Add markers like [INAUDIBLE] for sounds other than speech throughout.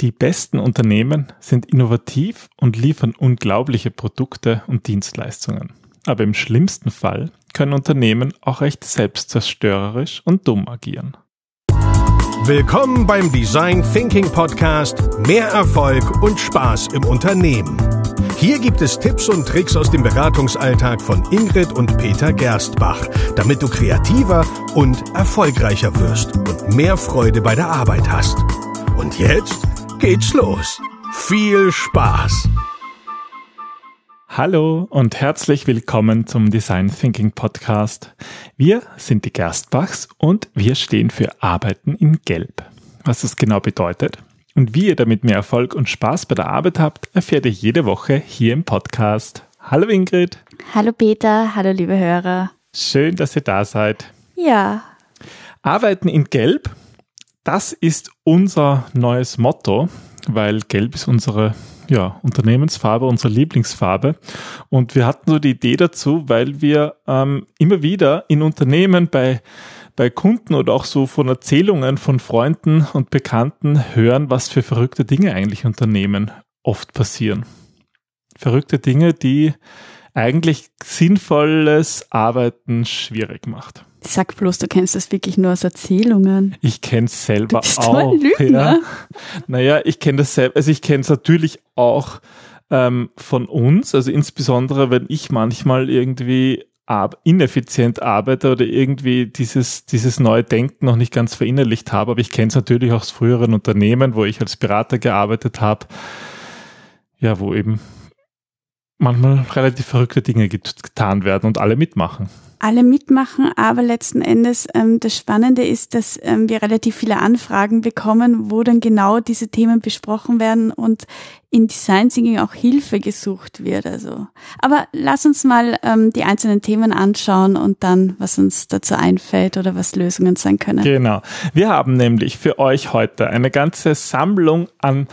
Die besten Unternehmen sind innovativ und liefern unglaubliche Produkte und Dienstleistungen. Aber im schlimmsten Fall können Unternehmen auch recht selbstzerstörerisch und dumm agieren. Willkommen beim Design Thinking Podcast Mehr Erfolg und Spaß im Unternehmen. Hier gibt es Tipps und Tricks aus dem Beratungsalltag von Ingrid und Peter Gerstbach, damit du kreativer und erfolgreicher wirst und mehr Freude bei der Arbeit hast. Und jetzt geht's los. Viel Spaß! Hallo und herzlich willkommen zum Design Thinking Podcast. Wir sind die Gerstbachs und wir stehen für Arbeiten in Gelb. Was das genau bedeutet und wie ihr damit mehr Erfolg und Spaß bei der Arbeit habt, erfährt ihr jede Woche hier im Podcast. Hallo Ingrid. Hallo Peter, hallo liebe Hörer. Schön, dass ihr da seid. Ja. Arbeiten in Gelb das ist unser neues Motto, weil Gelb ist unsere ja, Unternehmensfarbe, unsere Lieblingsfarbe. Und wir hatten so die Idee dazu, weil wir ähm, immer wieder in Unternehmen bei, bei Kunden oder auch so von Erzählungen von Freunden und Bekannten hören, was für verrückte Dinge eigentlich Unternehmen oft passieren. Verrückte Dinge, die eigentlich sinnvolles Arbeiten schwierig macht. Sag bloß, du kennst das wirklich nur aus Erzählungen. Ich kenne es selber du bist auch. Ein Lügner. Ja. Naja, ich kenne das selber, also ich kenne es natürlich auch ähm, von uns, also insbesondere wenn ich manchmal irgendwie ab, ineffizient arbeite oder irgendwie dieses, dieses neue Denken noch nicht ganz verinnerlicht habe. Aber ich kenne es natürlich auch aus früheren Unternehmen, wo ich als Berater gearbeitet habe. Ja, wo eben manchmal relativ verrückte Dinge getan werden und alle mitmachen alle mitmachen, aber letzten Endes ähm, das Spannende ist, dass ähm, wir relativ viele Anfragen bekommen, wo dann genau diese Themen besprochen werden und in Design Thinking auch Hilfe gesucht wird. Also, aber lass uns mal ähm, die einzelnen Themen anschauen und dann, was uns dazu einfällt oder was Lösungen sein können. Genau. Wir haben nämlich für euch heute eine ganze Sammlung an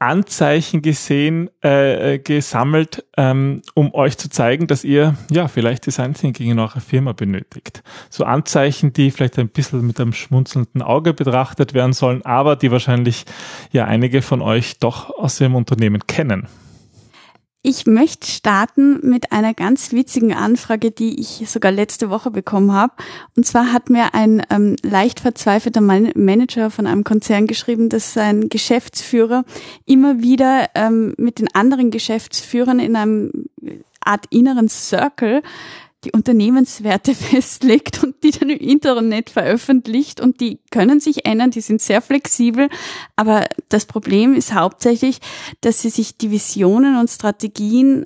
Anzeichen gesehen, äh, äh, gesammelt, ähm, um euch zu zeigen, dass ihr ja vielleicht Design Thinking in eurer Firma benötigt. So Anzeichen, die vielleicht ein bisschen mit einem schmunzelnden Auge betrachtet werden sollen, aber die wahrscheinlich ja einige von euch doch aus ihrem Unternehmen kennen. Ich möchte starten mit einer ganz witzigen Anfrage, die ich sogar letzte Woche bekommen habe. Und zwar hat mir ein ähm, leicht verzweifelter Man Manager von einem Konzern geschrieben, dass sein Geschäftsführer immer wieder ähm, mit den anderen Geschäftsführern in einem Art inneren Circle die Unternehmenswerte [LAUGHS] festlegt und die dann im Internet veröffentlicht und die können sich ändern, die sind sehr flexibel, aber das Problem ist hauptsächlich, dass sie sich die Visionen und Strategien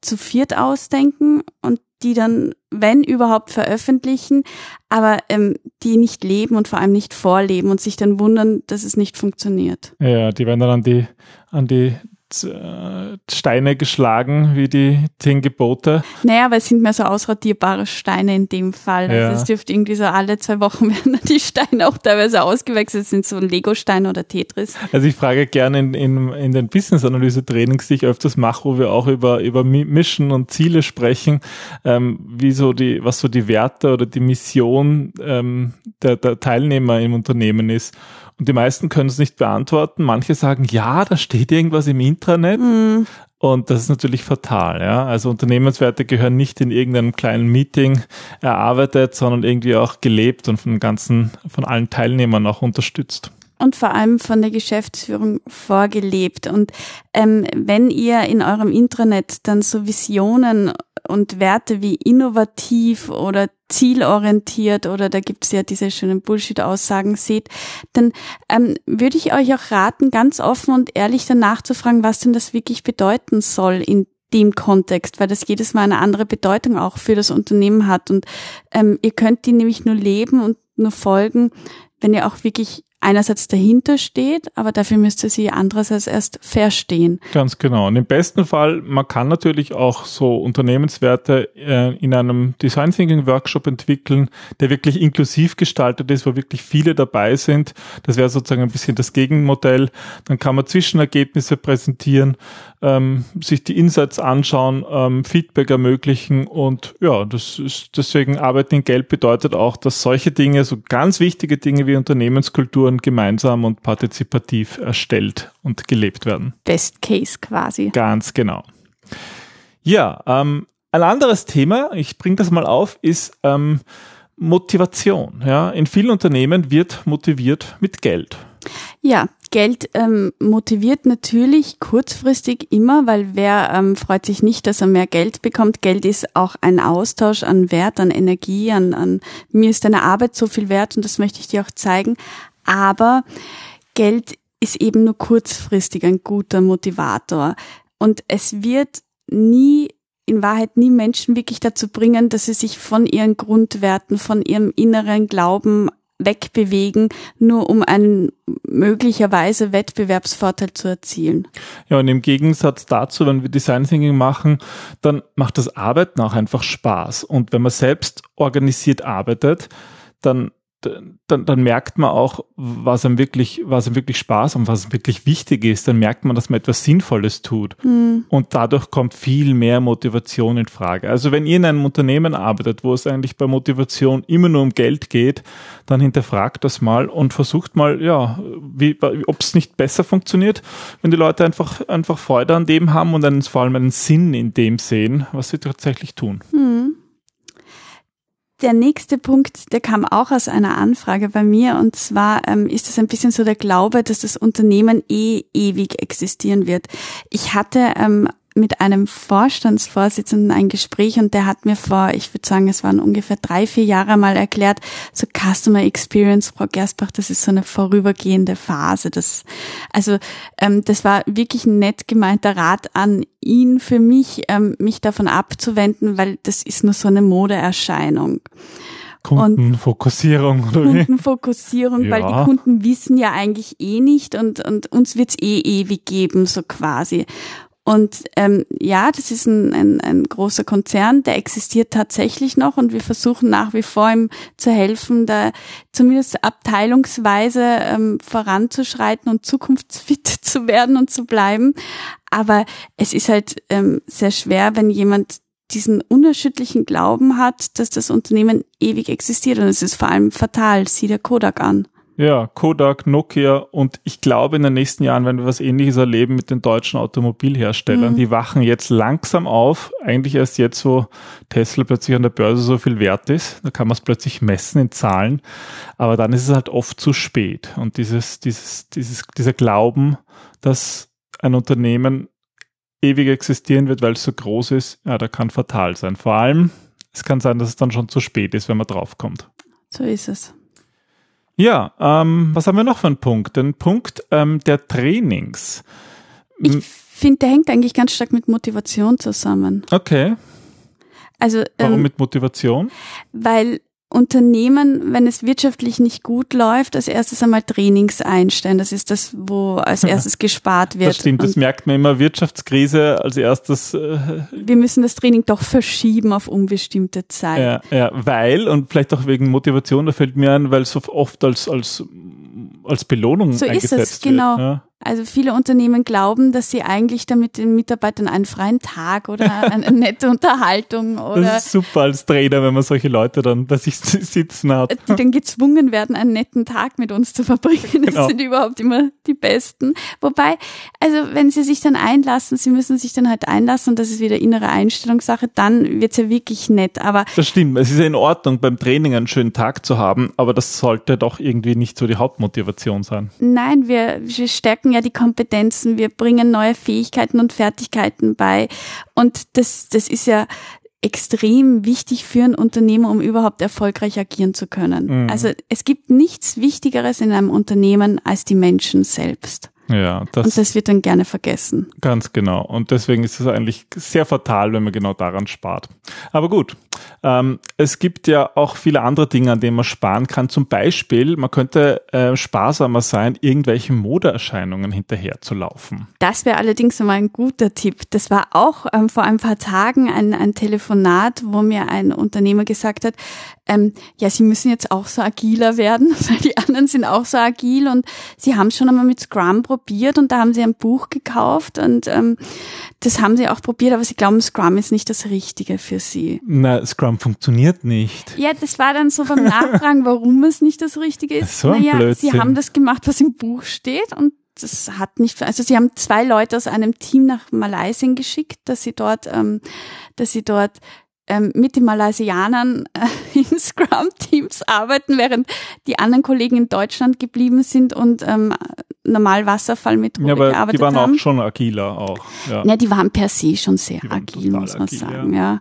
zu viert ausdenken und die dann, wenn überhaupt, veröffentlichen, aber ähm, die nicht leben und vor allem nicht vorleben und sich dann wundern, dass es nicht funktioniert. Ja, die werden dann an die, an die Steine geschlagen, wie die zehn Gebote. Naja, aber es sind mehr so ausradierbare Steine in dem Fall. Ja. Also es dürfte irgendwie so alle zwei Wochen [LAUGHS] werden die Steine auch teilweise ausgewechselt, sind so Lego-Steine oder Tetris. Also ich frage gerne in, in, in den Business-Analyse-Trainings, die ich öfters mache, wo wir auch über, über Mission und Ziele sprechen, ähm, wie so die, was so die Werte oder die Mission ähm, der, der Teilnehmer im Unternehmen ist. Und die meisten können es nicht beantworten. Manche sagen, ja, da steht irgendwas im Intranet. Mhm. Und das ist natürlich fatal, ja. Also Unternehmenswerte gehören nicht in irgendeinem kleinen Meeting erarbeitet, sondern irgendwie auch gelebt und von ganzen, von allen Teilnehmern auch unterstützt und vor allem von der Geschäftsführung vorgelebt. Und ähm, wenn ihr in eurem Intranet dann so Visionen und Werte wie innovativ oder zielorientiert oder da gibt's ja diese schönen Bullshit-Aussagen seht, dann ähm, würde ich euch auch raten, ganz offen und ehrlich danach zu fragen, was denn das wirklich bedeuten soll in dem Kontext, weil das jedes Mal eine andere Bedeutung auch für das Unternehmen hat. Und ähm, ihr könnt die nämlich nur leben und nur folgen, wenn ihr auch wirklich einerseits dahinter steht, aber dafür müsste sie andererseits erst verstehen. Ganz genau. Und im besten Fall, man kann natürlich auch so Unternehmenswerte äh, in einem Design Thinking Workshop entwickeln, der wirklich inklusiv gestaltet ist, wo wirklich viele dabei sind. Das wäre sozusagen ein bisschen das Gegenmodell. Dann kann man Zwischenergebnisse präsentieren, ähm, sich die Insights anschauen, ähm, Feedback ermöglichen und ja, das ist deswegen Arbeiten in Geld bedeutet auch, dass solche Dinge, so ganz wichtige Dinge wie Unternehmenskultur Kulturen gemeinsam und partizipativ erstellt und gelebt werden. Best Case quasi. Ganz genau. Ja, ähm, ein anderes Thema, ich bringe das mal auf, ist ähm, Motivation. Ja, in vielen Unternehmen wird motiviert mit Geld. Ja, Geld ähm, motiviert natürlich kurzfristig immer, weil wer ähm, freut sich nicht, dass er mehr Geld bekommt. Geld ist auch ein Austausch an Wert, an Energie, an, an mir ist deine Arbeit so viel wert und das möchte ich dir auch zeigen. Aber Geld ist eben nur kurzfristig ein guter Motivator. Und es wird nie in Wahrheit nie Menschen wirklich dazu bringen, dass sie sich von ihren Grundwerten, von ihrem inneren Glauben wegbewegen, nur um einen möglicherweise Wettbewerbsvorteil zu erzielen. Ja, und im Gegensatz dazu, wenn wir Design Thinking machen, dann macht das Arbeiten auch einfach Spaß. Und wenn man selbst organisiert arbeitet, dann dann, dann merkt man auch, was einem wirklich, was einem wirklich Spaß und was wirklich wichtig ist. Dann merkt man, dass man etwas Sinnvolles tut. Mhm. Und dadurch kommt viel mehr Motivation in Frage. Also wenn ihr in einem Unternehmen arbeitet, wo es eigentlich bei Motivation immer nur um Geld geht, dann hinterfragt das mal und versucht mal, ja, ob es nicht besser funktioniert, wenn die Leute einfach, einfach Freude an dem haben und einen, vor allem einen Sinn in dem sehen, was sie tatsächlich tun. Mhm der nächste Punkt, der kam auch aus einer Anfrage bei mir und zwar ähm, ist es ein bisschen so der Glaube, dass das Unternehmen eh ewig existieren wird. Ich hatte ähm, mit einem Vorstandsvorsitzenden ein Gespräch und der hat mir vor, ich würde sagen, es waren ungefähr drei, vier Jahre mal erklärt, so Customer Experience, Frau Gersbach, das ist so eine vorübergehende Phase. Das, also ähm, das war wirklich ein nett gemeinter Rat an ihn für mich, ähm, mich davon abzuwenden, weil das ist nur so eine Modeerscheinung. Kundenfokussierung. Oder Kundenfokussierung, ja. weil die Kunden wissen ja eigentlich eh nicht und, und uns wird's eh ewig geben, so quasi. Und ähm, ja, das ist ein, ein, ein großer Konzern, der existiert tatsächlich noch und wir versuchen nach wie vor ihm zu helfen, da zumindest abteilungsweise ähm, voranzuschreiten und zukunftsfit [LAUGHS] zu werden und zu bleiben. Aber es ist halt ähm, sehr schwer, wenn jemand diesen unerschütterlichen Glauben hat, dass das Unternehmen ewig existiert. Und es ist vor allem fatal, sieh der Kodak an. Ja, Kodak, Nokia und ich glaube, in den nächsten Jahren werden wir was ähnliches erleben mit den deutschen Automobilherstellern. Mhm. Die wachen jetzt langsam auf, eigentlich erst jetzt, wo Tesla plötzlich an der Börse so viel wert ist. Da kann man es plötzlich messen in Zahlen. Aber dann ist es halt oft zu spät. Und dieses, dieses, dieses, dieser Glauben, dass ein Unternehmen ewig existieren wird, weil es so groß ist, ja, der kann fatal sein. Vor allem, es kann sein, dass es dann schon zu spät ist, wenn man draufkommt. So ist es. Ja, ähm, was haben wir noch für einen Punkt? Den Punkt ähm, der Trainings. Ich finde, der hängt eigentlich ganz stark mit Motivation zusammen. Okay. Also, Warum ähm, mit Motivation? Weil Unternehmen, wenn es wirtschaftlich nicht gut läuft, als erstes einmal Trainings einstellen. Das ist das, wo als erstes gespart wird. Das stimmt, das merkt man immer. Wirtschaftskrise als erstes. Äh, wir müssen das Training doch verschieben auf unbestimmte Zeit. Ja, ja, weil, und vielleicht auch wegen Motivation, da fällt mir ein, weil es so oft als, als, als Belohnung so eingesetzt ist es, genau. wird. Ja. Also viele Unternehmen glauben, dass sie eigentlich damit den Mitarbeitern einen freien Tag oder [LAUGHS] eine nette Unterhaltung oder. Das ist super als Trainer, wenn man solche Leute dann bei sich sitzen hat. Die dann gezwungen werden, einen netten Tag mit uns zu verbringen. Das genau. sind überhaupt immer die Besten. Wobei, also wenn sie sich dann einlassen, sie müssen sich dann halt einlassen und das ist wieder innere Einstellungssache, dann wird's ja wirklich nett. Aber das stimmt. Es ist ja in Ordnung, beim Training einen schönen Tag zu haben, aber das sollte doch irgendwie nicht so die Hauptmotivation sein. Nein, wir, wir stärken stärken ja die Kompetenzen, wir bringen neue Fähigkeiten und Fertigkeiten bei. Und das, das ist ja extrem wichtig für ein Unternehmen, um überhaupt erfolgreich agieren zu können. Mhm. Also es gibt nichts Wichtigeres in einem Unternehmen als die Menschen selbst. Ja, das und das wird dann gerne vergessen. Ganz genau. Und deswegen ist es eigentlich sehr fatal, wenn man genau daran spart. Aber gut, ähm, es gibt ja auch viele andere Dinge, an denen man sparen kann. Zum Beispiel, man könnte äh, sparsamer sein, irgendwelchen Modeerscheinungen hinterher zu laufen. Das wäre allerdings mal ein guter Tipp. Das war auch ähm, vor ein paar Tagen ein, ein Telefonat, wo mir ein Unternehmer gesagt hat, ähm, ja, sie müssen jetzt auch so agiler werden, [LAUGHS] weil die anderen sind auch so agil und sie haben schon einmal mit Scrum probiert probiert und da haben sie ein Buch gekauft und ähm, das haben sie auch probiert, aber sie glauben, Scrum ist nicht das Richtige für sie. Na, Scrum funktioniert nicht. Ja, das war dann so beim Nachfragen, [LAUGHS] warum es nicht das Richtige ist. So naja, Blödsinn. sie haben das gemacht, was im Buch steht und das hat nicht, also sie haben zwei Leute aus einem Team nach Malaysia geschickt, dass sie dort, ähm, dass sie dort ähm, mit den Malaysianern äh, [LAUGHS] in Scrum-Teams arbeiten, während die anderen Kollegen in Deutschland geblieben sind und ähm, normal Wasserfallmethode Ja, aber gearbeitet die waren haben. auch schon agiler auch. Ja. Ja, die waren per se schon sehr agil, muss man agil, sagen, ja.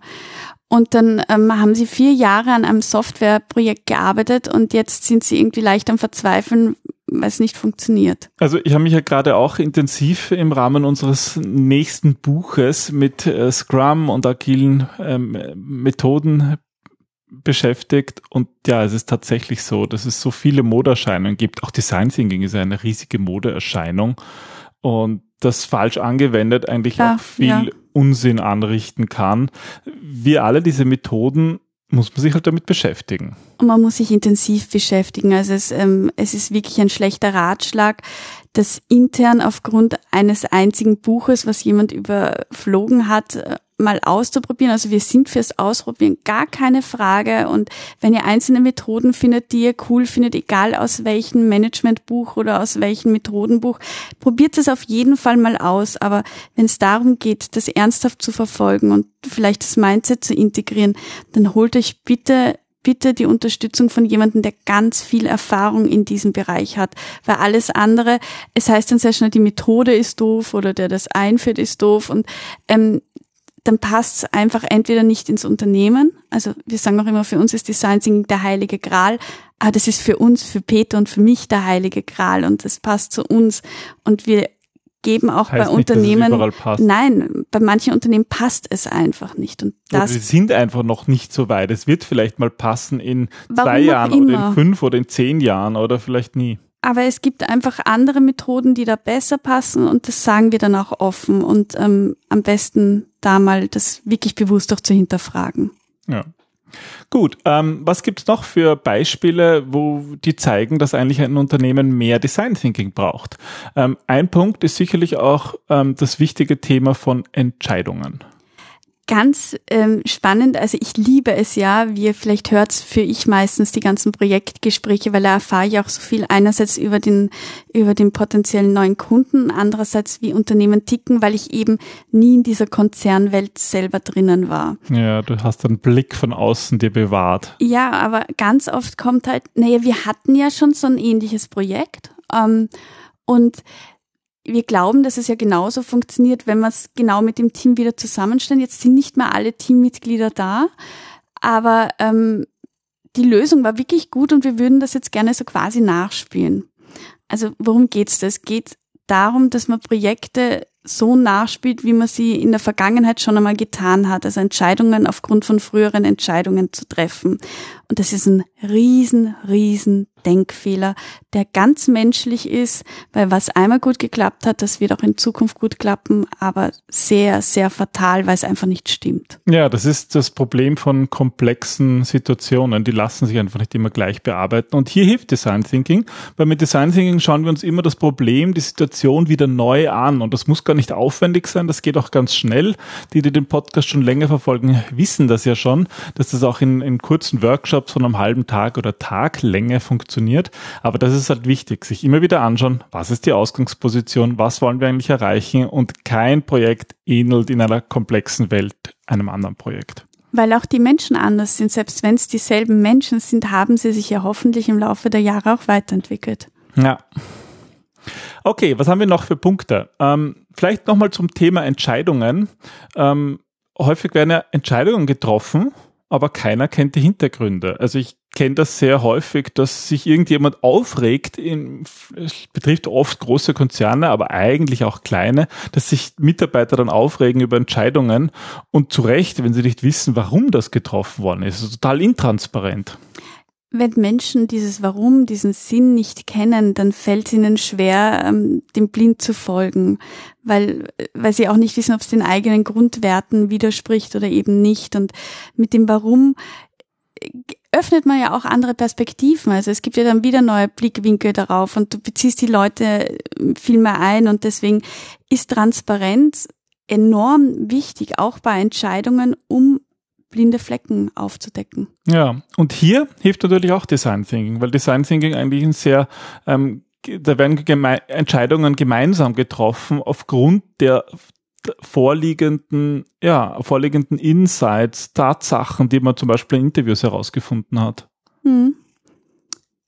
Und dann ähm, haben sie vier Jahre an einem Softwareprojekt gearbeitet und jetzt sind sie irgendwie leicht am Verzweifeln, weil es nicht funktioniert. Also ich habe mich ja gerade auch intensiv im Rahmen unseres nächsten Buches mit äh, Scrum und agilen ähm, Methoden beschäftigt und ja, es ist tatsächlich so, dass es so viele Modeerscheinungen gibt. Auch Design Thinking ist eine riesige Modeerscheinung und das falsch angewendet eigentlich Ja, auch viel ja. Unsinn anrichten kann. Wie alle diese Methoden muss man sich halt damit beschäftigen. Und man muss sich intensiv beschäftigen. Also es, ähm, es ist wirklich ein schlechter Ratschlag, das intern aufgrund eines einzigen Buches, was jemand überflogen hat, äh, mal auszuprobieren. Also wir sind fürs Ausprobieren gar keine Frage. Und wenn ihr einzelne Methoden findet, die ihr cool findet, egal aus welchem Managementbuch oder aus welchem Methodenbuch, probiert es auf jeden Fall mal aus. Aber wenn es darum geht, das ernsthaft zu verfolgen und vielleicht das Mindset zu integrieren, dann holt euch bitte bitte die Unterstützung von jemandem, der ganz viel Erfahrung in diesem Bereich hat. Weil alles andere, es heißt dann sehr schnell, die Methode ist doof oder der das einführt ist doof und ähm, dann passt es einfach entweder nicht ins Unternehmen. Also wir sagen auch immer, für uns ist Design Thinking der heilige Gral. Aber das ist für uns, für Peter und für mich der heilige Gral und das passt zu uns. Und wir geben auch Heißt bei nicht, Unternehmen, nein, bei manchen Unternehmen passt es einfach nicht. Und Oder das wir sind einfach noch nicht so weit. Es wird vielleicht mal passen in zwei Jahren oder in fünf oder in zehn Jahren oder vielleicht nie. Aber es gibt einfach andere Methoden, die da besser passen und das sagen wir dann auch offen und ähm, am besten da mal das wirklich bewusst auch zu hinterfragen. Ja. Gut, ähm, was gibt's noch für Beispiele, wo die zeigen, dass eigentlich ein Unternehmen mehr Design Thinking braucht? Ähm, ein Punkt ist sicherlich auch ähm, das wichtige Thema von Entscheidungen. Ganz ähm, spannend, also ich liebe es ja, wie ihr vielleicht hört, für ich meistens die ganzen Projektgespräche, weil da erfahre ich auch so viel einerseits über den, über den potenziellen neuen Kunden, andererseits wie Unternehmen ticken, weil ich eben nie in dieser Konzernwelt selber drinnen war. Ja, du hast einen Blick von außen dir bewahrt. Ja, aber ganz oft kommt halt, naja, wir hatten ja schon so ein ähnliches Projekt ähm, und wir glauben, dass es ja genauso funktioniert, wenn wir es genau mit dem Team wieder zusammenstellen. Jetzt sind nicht mehr alle Teammitglieder da, aber ähm, die Lösung war wirklich gut und wir würden das jetzt gerne so quasi nachspielen. Also worum geht's? Es geht darum, dass man Projekte so nachspielt, wie man sie in der Vergangenheit schon einmal getan hat. Also Entscheidungen aufgrund von früheren Entscheidungen zu treffen. Und das ist ein riesen, riesen Denkfehler, der ganz menschlich ist, weil was einmal gut geklappt hat, das wird auch in Zukunft gut klappen, aber sehr, sehr fatal, weil es einfach nicht stimmt. Ja, das ist das Problem von komplexen Situationen. Die lassen sich einfach nicht immer gleich bearbeiten. Und hier hilft Design Thinking, weil mit Design Thinking schauen wir uns immer das Problem, die Situation wieder neu an. Und das muss gar nicht aufwendig sein, das geht auch ganz schnell. Die, die den Podcast schon länger verfolgen, wissen das ja schon, dass das auch in, in kurzen Workshops von einem halben Tag oder Taglänge funktioniert. Aber das ist halt wichtig, sich immer wieder anschauen, was ist die Ausgangsposition, was wollen wir eigentlich erreichen und kein Projekt ähnelt in einer komplexen Welt einem anderen Projekt. Weil auch die Menschen anders sind. Selbst wenn es dieselben Menschen sind, haben sie sich ja hoffentlich im Laufe der Jahre auch weiterentwickelt. Ja. Okay, was haben wir noch für Punkte? Ähm, vielleicht nochmal zum Thema Entscheidungen. Ähm, häufig werden ja Entscheidungen getroffen, aber keiner kennt die Hintergründe. Also ich kenne das sehr häufig, dass sich irgendjemand aufregt, in, es betrifft oft große Konzerne, aber eigentlich auch kleine, dass sich Mitarbeiter dann aufregen über Entscheidungen und zu Recht, wenn sie nicht wissen, warum das getroffen worden ist. Also total intransparent. Wenn Menschen dieses Warum, diesen Sinn nicht kennen, dann fällt es ihnen schwer, ähm, dem blind zu folgen, weil, weil sie auch nicht wissen, ob es den eigenen Grundwerten widerspricht oder eben nicht. Und mit dem Warum öffnet man ja auch andere Perspektiven. Also es gibt ja dann wieder neue Blickwinkel darauf und du beziehst die Leute viel mehr ein und deswegen ist Transparenz enorm wichtig, auch bei Entscheidungen, um blinde Flecken aufzudecken. Ja, und hier hilft natürlich auch Design Thinking, weil Design Thinking eigentlich ein sehr, ähm, da werden geme Entscheidungen gemeinsam getroffen aufgrund der vorliegenden, ja, vorliegenden Insights, Tatsachen, die man zum Beispiel in Interviews herausgefunden hat. Hm.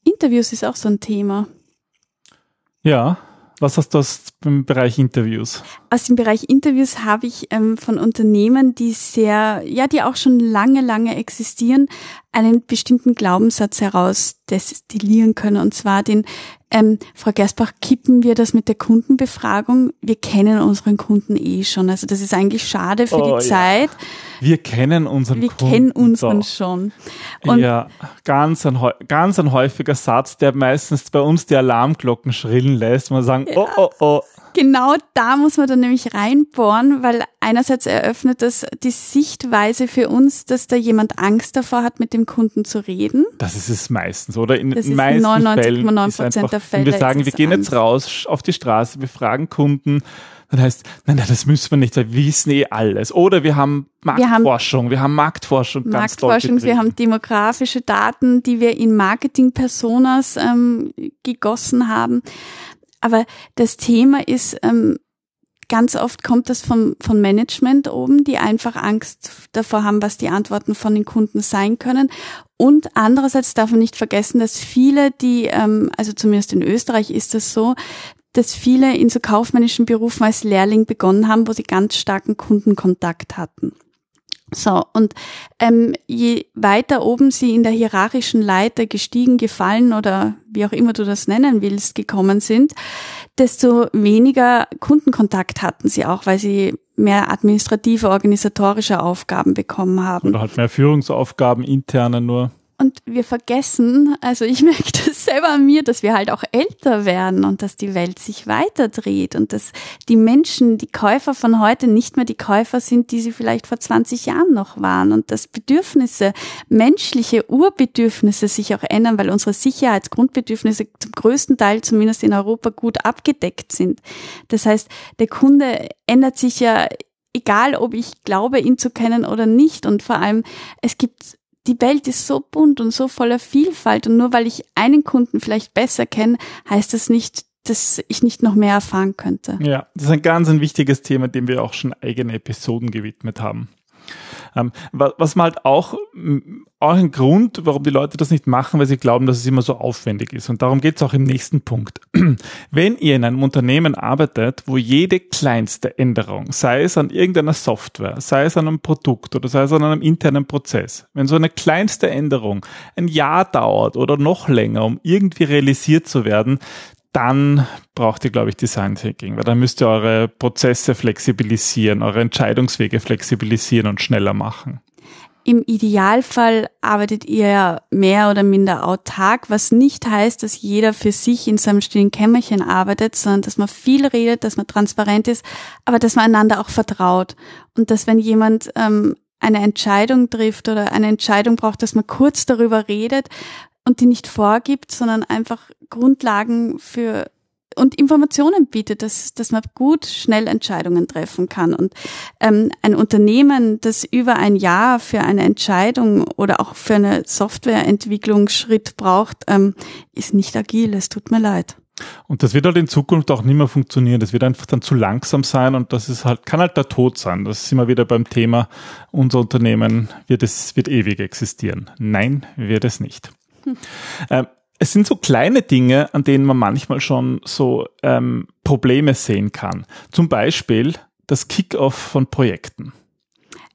Interviews ist auch so ein Thema. Ja, was hast du aus dem Bereich Interviews? Aus dem Bereich Interviews habe ich ähm, von Unternehmen, die sehr, ja, die auch schon lange, lange existieren, einen bestimmten Glaubenssatz heraus destillieren können. Und zwar den, ähm, Frau Gersbach, kippen wir das mit der Kundenbefragung? Wir kennen unseren Kunden eh schon. Also das ist eigentlich schade für oh, die ja. Zeit. Wir kennen unseren wir Kunden. Wir kennen unseren doch. schon. Und ja, ganz ein, ganz ein häufiger Satz, der meistens bei uns die Alarmglocken schrillen lässt. Man sagen, ja. oh, oh, oh, Genau da muss man dann nämlich reinbohren, weil einerseits eröffnet das die Sichtweise für uns, dass da jemand Angst davor hat, mit dem Kunden zu reden. Das ist es meistens, oder? In den meisten 99,9 Prozent der Fälle. Wenn wir sagen, wir gehen Angst. jetzt raus auf die Straße, wir fragen Kunden, dann heißt, nein, nein, das müssen wir nicht, weil wir wissen eh alles. Oder wir haben Marktforschung, wir haben, Marktforschung. Marktforschung, wir haben demografische Daten, die wir in Marketing-Personas ähm, gegossen haben. Aber das Thema ist, ähm, ganz oft kommt das vom, von Management oben, die einfach Angst davor haben, was die Antworten von den Kunden sein können. Und andererseits darf man nicht vergessen, dass viele, die, ähm, also zumindest in Österreich ist das so, dass viele in so kaufmännischen Berufen als Lehrling begonnen haben, wo sie ganz starken Kundenkontakt hatten. So, und ähm, je weiter oben sie in der hierarchischen Leiter gestiegen, gefallen oder wie auch immer du das nennen willst, gekommen sind, desto weniger Kundenkontakt hatten sie auch, weil sie mehr administrative, organisatorische Aufgaben bekommen haben. Oder halt mehr Führungsaufgaben, interne nur. Und wir vergessen, also ich [LAUGHS] merke das selber an mir, dass wir halt auch älter werden und dass die Welt sich weiterdreht und dass die Menschen, die Käufer von heute nicht mehr die Käufer sind, die sie vielleicht vor 20 Jahren noch waren und dass Bedürfnisse, menschliche Urbedürfnisse sich auch ändern, weil unsere Sicherheitsgrundbedürfnisse zum größten Teil zumindest in Europa gut abgedeckt sind. Das heißt, der Kunde ändert sich ja egal ob ich glaube, ihn zu kennen oder nicht. Und vor allem, es gibt die Welt ist so bunt und so voller Vielfalt und nur weil ich einen Kunden vielleicht besser kenne, heißt das nicht, dass ich nicht noch mehr erfahren könnte. Ja, das ist ein ganz ein wichtiges Thema, dem wir auch schon eigene Episoden gewidmet haben. Ähm, was man halt auch, auch ein Grund, warum die Leute das nicht machen, weil sie glauben, dass es immer so aufwendig ist. Und darum geht es auch im nächsten Punkt. [CLEARS THROAT] Wenn ihr in einem Unternehmen arbeitet, wo jede kleinste Änderung, sei es an irgendeiner Software, sei es an einem Produkt oder sei es an einem internen Prozess, wenn so eine kleinste Änderung ein Jahr dauert oder noch länger, um irgendwie realisiert zu werden, dann braucht ihr, glaube ich, Design Thinking, weil dann müsst ihr eure Prozesse flexibilisieren, eure Entscheidungswege flexibilisieren und schneller machen. Im Idealfall arbeitet ihr mehr oder minder autark, was nicht heißt, dass jeder für sich in seinem stillen Kämmerchen arbeitet, sondern dass man viel redet, dass man transparent ist, aber dass man einander auch vertraut. Und dass wenn jemand ähm, eine Entscheidung trifft oder eine Entscheidung braucht, dass man kurz darüber redet und die nicht vorgibt, sondern einfach Grundlagen für und Informationen bietet, dass, dass man gut schnell Entscheidungen treffen kann. Und ähm, ein Unternehmen, das über ein Jahr für eine Entscheidung oder auch für eine Softwareentwicklungsschritt braucht, ähm, ist nicht agil. Es tut mir leid. Und das wird halt in Zukunft auch nicht mehr funktionieren. Das wird einfach dann zu langsam sein und das ist halt, kann halt der Tod sein. Das sind wir wieder beim Thema, unser Unternehmen wird es, wird ewig existieren. Nein, wird es nicht. Hm. Ähm, es sind so kleine Dinge, an denen man manchmal schon so ähm, Probleme sehen kann. Zum Beispiel das Kick-off von Projekten.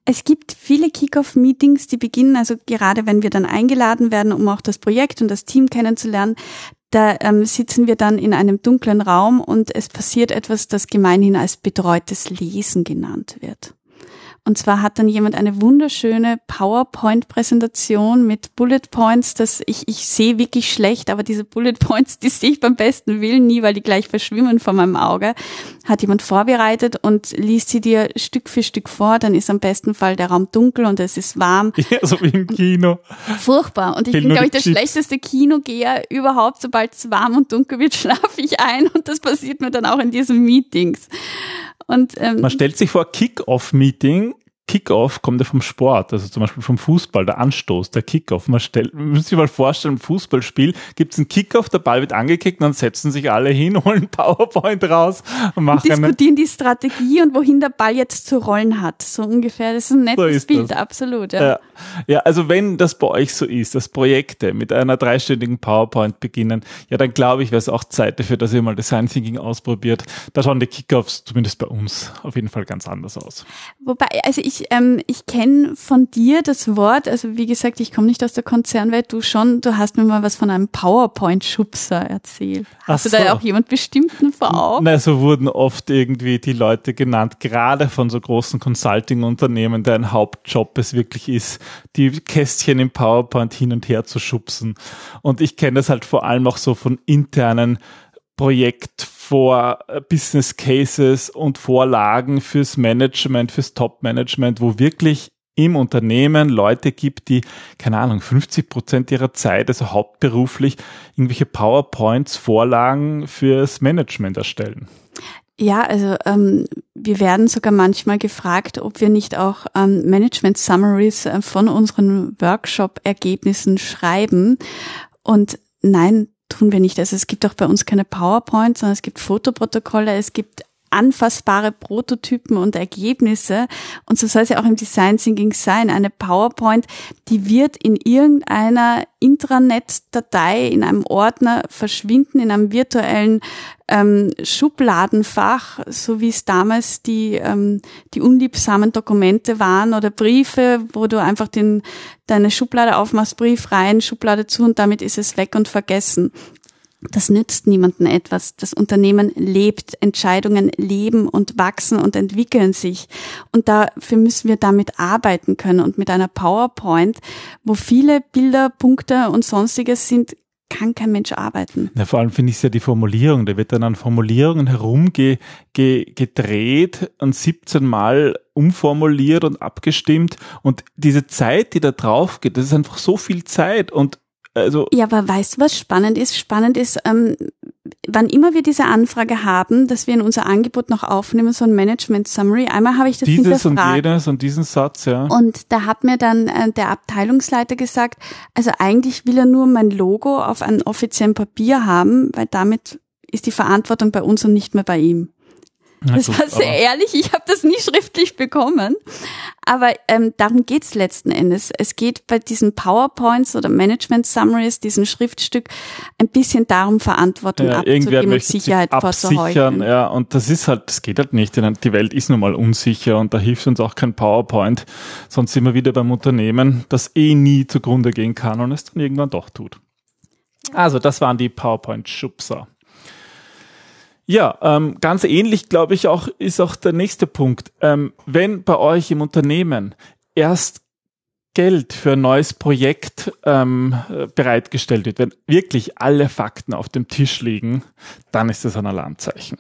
Es gibt viele Kick-off-Meetings, die beginnen, also gerade wenn wir dann eingeladen werden, um auch das Projekt und das Team kennenzulernen, da ähm, sitzen wir dann in einem dunklen Raum und es passiert etwas, das gemeinhin als betreutes Lesen genannt wird. Und zwar hat dann jemand eine wunderschöne PowerPoint-Präsentation mit Bullet Points, dass ich, ich sehe wirklich schlecht, aber diese Bullet Points, die sehe ich beim besten Willen nie, weil die gleich verschwimmen vor meinem Auge. Hat jemand vorbereitet und liest sie dir Stück für Stück vor, dann ist am besten Fall der Raum dunkel und es ist warm. [LAUGHS] Ja, so wie im Kino. Furchtbar. Und ich bin, glaube ich, der Chips. schlechteste Kinogeher überhaupt. Sobald es warm und dunkel wird, [LAUGHS] schlafe ich ein und das passiert mir dann auch in diesen Meetings. Und, ähm, Man stellt sich vor, Kick-Off-Meeting Kickoff kommt ja vom Sport, also zum Beispiel vom Fußball, der Anstoß, der Kickoff. Man stellt, man muss sich mal vorstellen, im Fußballspiel gibt es einen Kickoff, der Ball wird angekickt, dann setzen sich alle hin, [LAUGHS] holen PowerPoint raus und machen und diskutieren die Strategie und wohin der Ball jetzt zu rollen hat. So ungefähr. Das ist ein nettes so Bild, das. absolut. Ja. ja. Ja. also wenn das bei euch so ist, dass Projekte mit einer dreistündigen PowerPoint beginnen, ja, dann glaube ich, wäre es auch Zeit dafür, dass ihr mal Design Thinking ausprobiert. Da schauen die Kickoffs zumindest bei uns auf jeden Fall ganz anders aus. Wobei, also ich ich, ähm, ich kenne von dir das Wort, also wie gesagt, ich komme nicht aus der Konzernwelt, du schon, du hast mir mal was von einem PowerPoint-Schubser erzählt. Hast Ach du so. da auch jemand bestimmten vor Augen? Nein, so wurden oft irgendwie die Leute genannt, gerade von so großen Consulting-Unternehmen, deren Hauptjob es wirklich ist, die Kästchen im PowerPoint hin und her zu schubsen. Und ich kenne das halt vor allem auch so von internen Projekt vor äh, Business Cases und Vorlagen fürs Management, fürs Top-Management, wo wirklich im Unternehmen Leute gibt, die, keine Ahnung, 50 Prozent ihrer Zeit, also hauptberuflich, irgendwelche PowerPoints, Vorlagen fürs Management erstellen. Ja, also ähm, wir werden sogar manchmal gefragt, ob wir nicht auch ähm, Management Summaries äh, von unseren Workshop-Ergebnissen schreiben. Und nein, tun wir nicht. Also es gibt auch bei uns keine PowerPoint, sondern es gibt Fotoprotokolle, es gibt anfassbare Prototypen und Ergebnisse. Und so soll es ja auch im Design Thinking sein. Eine PowerPoint, die wird in irgendeiner Intranet-Datei, in einem Ordner verschwinden, in einem virtuellen ähm, Schubladenfach, so wie es damals die, ähm, die unliebsamen Dokumente waren oder Briefe, wo du einfach den, deine Schublade aufmachst, Brief rein, Schublade zu und damit ist es weg und vergessen. Das nützt niemandem etwas. Das Unternehmen lebt, Entscheidungen leben und wachsen und entwickeln sich. Und dafür müssen wir damit arbeiten können. Und mit einer PowerPoint, wo viele Bilder, Punkte und sonstiges sind, kann kein Mensch arbeiten. Ja, vor allem finde ich es ja die Formulierung. Da wird dann an Formulierungen herumgedreht und 17 Mal umformuliert und abgestimmt. Und diese Zeit, die da drauf geht, das ist einfach so viel Zeit. Und also ja, aber weißt du, was spannend ist? Spannend ist, ähm, wann immer wir diese Anfrage haben, dass wir in unser Angebot noch aufnehmen, so ein Management Summary. Einmal habe ich das Dieses und jenes und diesen Satz, ja. Und da hat mir dann äh, der Abteilungsleiter gesagt, also eigentlich will er nur mein Logo auf einem offiziellen Papier haben, weil damit ist die Verantwortung bei uns und nicht mehr bei ihm. Das war sehr ehrlich, ich habe das nie schriftlich bekommen. Aber ähm, darum geht's letzten Endes. Es geht bei diesen PowerPoints oder Management Summaries, diesem Schriftstück, ein bisschen darum, Verantwortung ja, abzugeben und Sicherheit vorzuhalten. Ja, und das ist halt, das geht halt nicht. Die Welt ist nun mal unsicher und da hilft uns auch kein PowerPoint. Sonst sind wir wieder beim Unternehmen, das eh nie zugrunde gehen kann und es dann irgendwann doch tut. Also, das waren die PowerPoint-Schubser. Ja, ähm, ganz ähnlich, glaube ich, auch ist auch der nächste Punkt. Ähm, wenn bei euch im Unternehmen erst Geld für ein neues Projekt ähm, bereitgestellt wird, wenn wirklich alle Fakten auf dem Tisch liegen, dann ist das ein Alarmzeichen.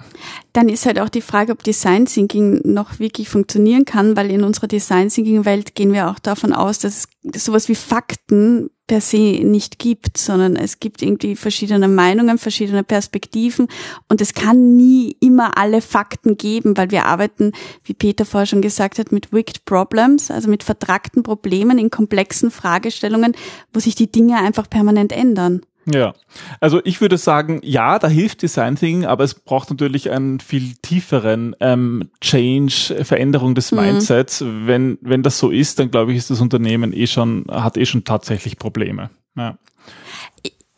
Dann ist halt auch die Frage, ob Design Thinking noch wirklich funktionieren kann, weil in unserer Design Thinking Welt gehen wir auch davon aus, dass sowas wie Fakten per se nicht gibt, sondern es gibt irgendwie verschiedene Meinungen, verschiedene Perspektiven und es kann nie immer alle Fakten geben, weil wir arbeiten, wie Peter vorher schon gesagt hat, mit wicked problems, also mit vertragten Problemen in komplexen Fragestellungen, wo sich die Dinge einfach permanent ändern. Ja, also ich würde sagen, ja, da hilft Design Thinking, aber es braucht natürlich einen viel tieferen ähm, Change, Veränderung des mhm. Mindsets. Wenn wenn das so ist, dann glaube ich, ist das Unternehmen eh schon hat eh schon tatsächlich Probleme. Ja.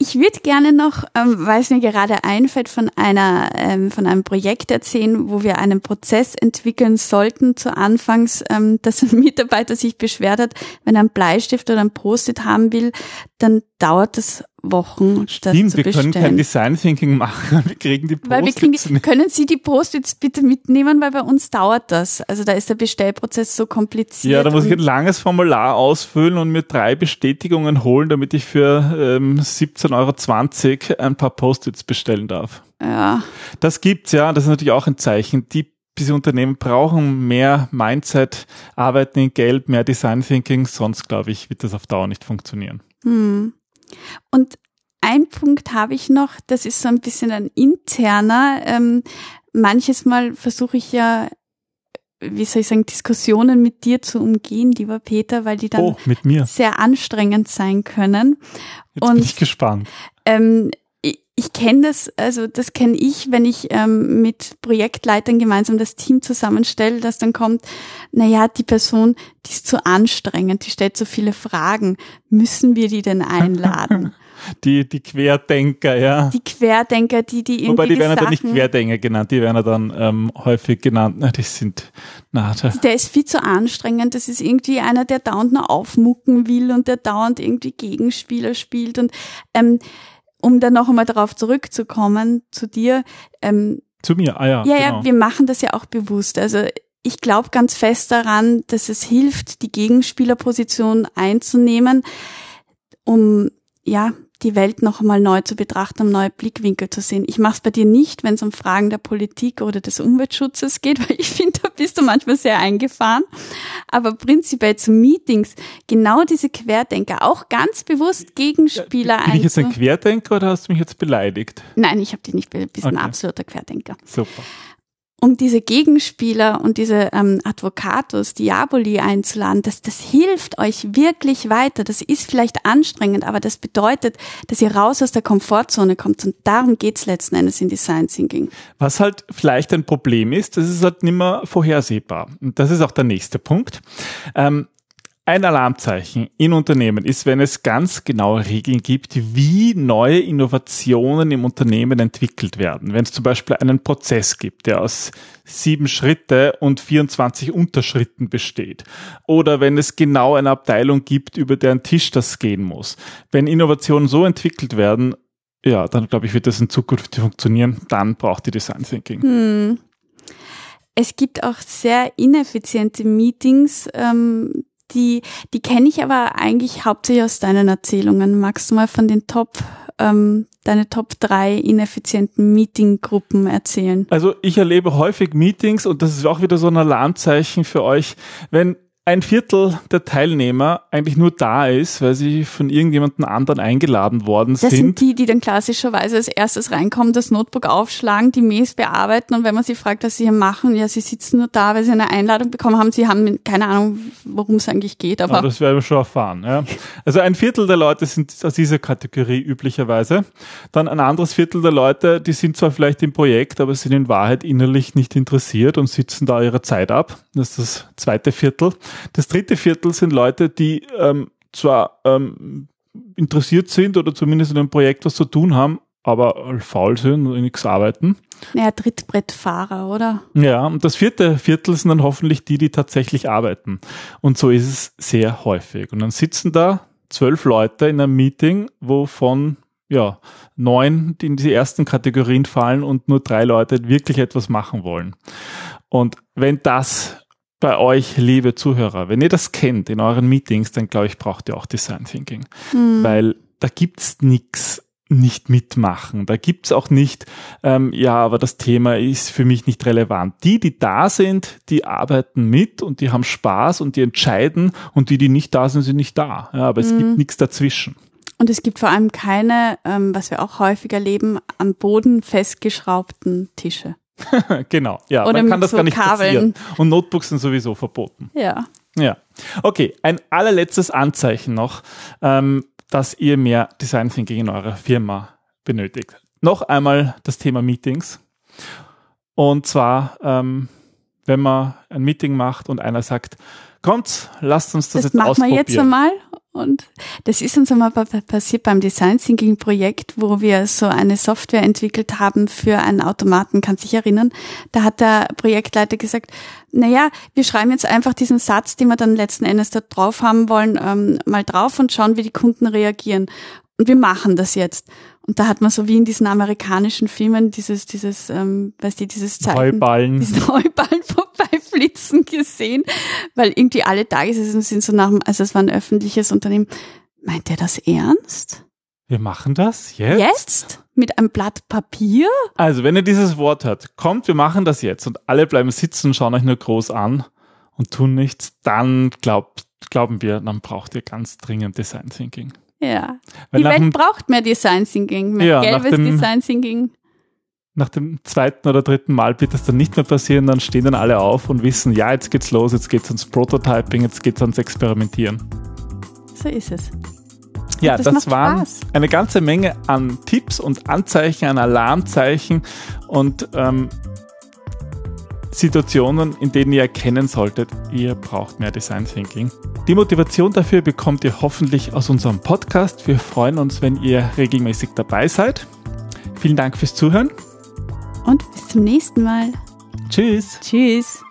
Ich würde gerne noch, ähm, weil es mir gerade einfällt, von einer ähm, von einem Projekt erzählen, wo wir einen Prozess entwickeln sollten zu Anfangs, ähm, dass ein [LAUGHS] Mitarbeiter sich beschwert hat, wenn er einen Bleistift oder ein Post-it haben will, dann dauert das Wochen das Stimmt, zu wir können kein bestellen. Design Thinking machen. Wir kriegen die Post-its können Sie die Post-its bitte mitnehmen, weil bei uns dauert das. Also da ist der Bestellprozess so kompliziert. Ja, da muss ich ein langes Formular ausfüllen und mir drei Bestätigungen holen, damit ich für ähm, 17,20 Euro ein paar Post-its bestellen darf. ja, Das gibt's ja, das ist natürlich auch ein Zeichen. Die diese Unternehmen brauchen mehr Mindset, arbeiten in Gelb, mehr Design Thinking, sonst glaube ich, wird das auf Dauer nicht funktionieren. hm. Und ein Punkt habe ich noch, das ist so ein bisschen ein interner. Ähm, manches Mal versuche ich ja, wie soll ich sagen, Diskussionen mit dir zu umgehen, lieber Peter, weil die dann Oh, mit mir. sehr anstrengend sein können. Jetzt bin und- ich gespannt. Ähm, ich kenne das, also das kenne ich, wenn ich ähm, mit Projektleitern gemeinsam das Team zusammenstelle, dass dann kommt, naja, die Person, die ist zu anstrengend, die stellt so viele Fragen. Müssen wir die denn einladen? [LAUGHS] Die, die Querdenker, ja. die Querdenker, die, die irgendwie Wobei die werden ja dann nicht Sachen, Querdenker genannt, die werden ja dann ähm, häufig genannt. Na, die sind, na, da, der ist viel zu anstrengend. Das ist irgendwie einer, der dauernd nur aufmucken will und der dauernd irgendwie Gegenspieler spielt. Und ähm, um dann noch einmal darauf zurückzukommen, zu dir, ähm, zu mir, ah ja. Ja, genau. ja, wir machen das ja auch bewusst. Also ich glaube ganz fest daran, dass es hilft, die Gegenspielerposition einzunehmen, um ja die Welt noch einmal neu zu betrachten, um neue Blickwinkel zu sehen. Ich mache es bei dir nicht, wenn es um Fragen der Politik oder des Umweltschutzes geht, [LAUGHS] weil ich finde, da bist du manchmal sehr eingefahren. Aber prinzipiell zu Meetings, genau diese Querdenker, auch ganz bewusst Gegenspieler Bin ich jetzt ein Querdenker oder hast du mich jetzt beleidigt? Nein, ich habe dich nicht, be- bist ein Okay. absoluter Querdenker. Super. Um diese Gegenspieler und diese ähm, Advocatus Diaboli einzuladen, das, das hilft euch wirklich weiter. Das ist vielleicht anstrengend, aber das bedeutet, dass ihr raus aus der Komfortzone kommt und darum geht's letzten Endes in Design Thinking. Was halt vielleicht ein Problem ist, das ist halt nicht mehr vorhersehbar. Und das ist auch der nächste Punkt. Ähm, ein Alarmzeichen in Unternehmen ist, wenn es ganz genaue Regeln gibt, wie neue Innovationen im Unternehmen entwickelt werden. Wenn es zum Beispiel einen Prozess gibt, der aus sieben Schritte und 24 Unterschritten besteht. Oder wenn es genau eine Abteilung gibt, über deren Tisch das gehen muss. Wenn Innovationen so entwickelt werden, ja, dann glaube ich, wird das in Zukunft funktionieren. Dann braucht die Design Thinking. Hm. Es gibt auch sehr ineffiziente Meetings, ähm, die, die kenne ich aber eigentlich hauptsächlich aus deinen Erzählungen. Magst du mal von den Top, ähm, deine Top drei ineffizienten Meetinggruppen erzählen? Also ich erlebe häufig Meetings und das ist auch wieder so ein Alarmzeichen für euch, wenn ein Viertel der Teilnehmer eigentlich nur da ist, weil sie von irgendjemandem anderen eingeladen worden Das sind sind. die, die dann klassischerweise als erstes reinkommen, das Notebook aufschlagen, die Mails bearbeiten und wenn man sie fragt, was sie hier machen, ja, sie sitzen nur da, weil sie eine Einladung bekommen haben. Sie haben keine Ahnung, worum es eigentlich geht, aber Aber das werden wir schon erfahren. Ja. Also ein Viertel der Leute sind aus dieser Kategorie üblicherweise. Dann ein anderes Viertel der Leute, die sind zwar vielleicht im Projekt, aber sind in Wahrheit innerlich nicht interessiert und sitzen da ihre Zeit ab. Das ist das zweite Viertel. Das dritte Viertel sind Leute, die ähm, zwar ähm, interessiert sind oder zumindest in einem Projekt was zu tun haben, aber faul sind und nichts arbeiten. naja, Trittbrettfahrer, oder? Ja, und das vierte Viertel sind dann hoffentlich die, die tatsächlich arbeiten. Und so ist es sehr häufig. Und dann sitzen da zwölf Leute in einem Meeting, wovon ja, neun, die in die ersten Kategorien fallen und nur drei Leute wirklich etwas machen wollen. Und wenn das bei euch, liebe Zuhörer, wenn ihr das kennt in euren Meetings, dann glaube ich, braucht ihr auch Design Thinking Hm. weil da gibt's nix nicht mitmachen. Da gibt's auch nicht, ähm, ja, aber das Thema ist für mich nicht relevant. Die, die da sind, die arbeiten mit und die haben Spaß und die entscheiden und die, die nicht da sind, sind nicht da. Ja, aber es Mhm. gibt nichts dazwischen. Und es gibt vor allem keine, ähm, was wir auch häufig erleben, am Boden festgeschraubten Tische. [LAUGHS] genau, ja, Oder dann kann das so gar nicht Kabeln. passieren. Und Notebooks sind sowieso verboten. Ja. Ja. Okay, ein allerletztes Anzeichen noch, ähm, dass ihr mehr Design Thinking in eurer Firma benötigt. Noch einmal das Thema Meetings. Und zwar, ähm, wenn man ein Meeting macht und einer sagt, kommt, lasst uns das, Das, jetzt machen wir ausprobieren. jetzt einmal. Und das ist uns einmal pa- pa- passiert beim Design Thinking Projekt, wo wir so eine Software entwickelt haben für einen Automaten, kann sich erinnern. Da hat der Projektleiter gesagt, na ja, wir schreiben jetzt einfach diesen Satz, den wir dann letzten Endes da drauf haben wollen, ähm, mal drauf und schauen, wie die Kunden reagieren. und wir machen das jetzt. Und da hat man so wie in diesen amerikanischen Filmen dieses, dieses, ähm, weißt du, dieses Zeichen, Heuballen. diesen Heuballen [LAUGHS] vorbeiflitzen gesehen, weil irgendwie alle Tagessätze sind so nach dem, also es war ein öffentliches Unternehmen. Meint der das ernst? Wir machen das jetzt? Jetzt? Mit einem Blatt Papier? Also, wenn ihr dieses Wort hört, kommt, wir machen das jetzt und alle bleiben sitzen, schauen euch nur groß an und tun nichts, dann glaubt, glauben wir, dann braucht ihr ganz dringend Design Thinking. Ja. Weil Die Welt dem- braucht mehr Design Thinking, mehr Ja, gelbes dem- Design Thinking. Nach dem zweiten oder dritten Mal wird das dann nicht mehr passieren, dann stehen dann alle auf und wissen, ja, jetzt geht's los, jetzt geht's ans Prototyping, jetzt geht's ans Experimentieren. So ist es. Ja, Das das, waren Spaß. eine ganze Menge an Tipps und Anzeichen, an Alarmzeichen und ähm, Situationen, in denen ihr erkennen solltet, ihr braucht mehr Design Thinking. Die Motivation dafür bekommt ihr hoffentlich aus unserem Podcast. Wir freuen uns, wenn ihr regelmäßig dabei seid. Vielen Dank fürs Zuhören. Und bis zum nächsten Mal. Tschüss. Tschüss.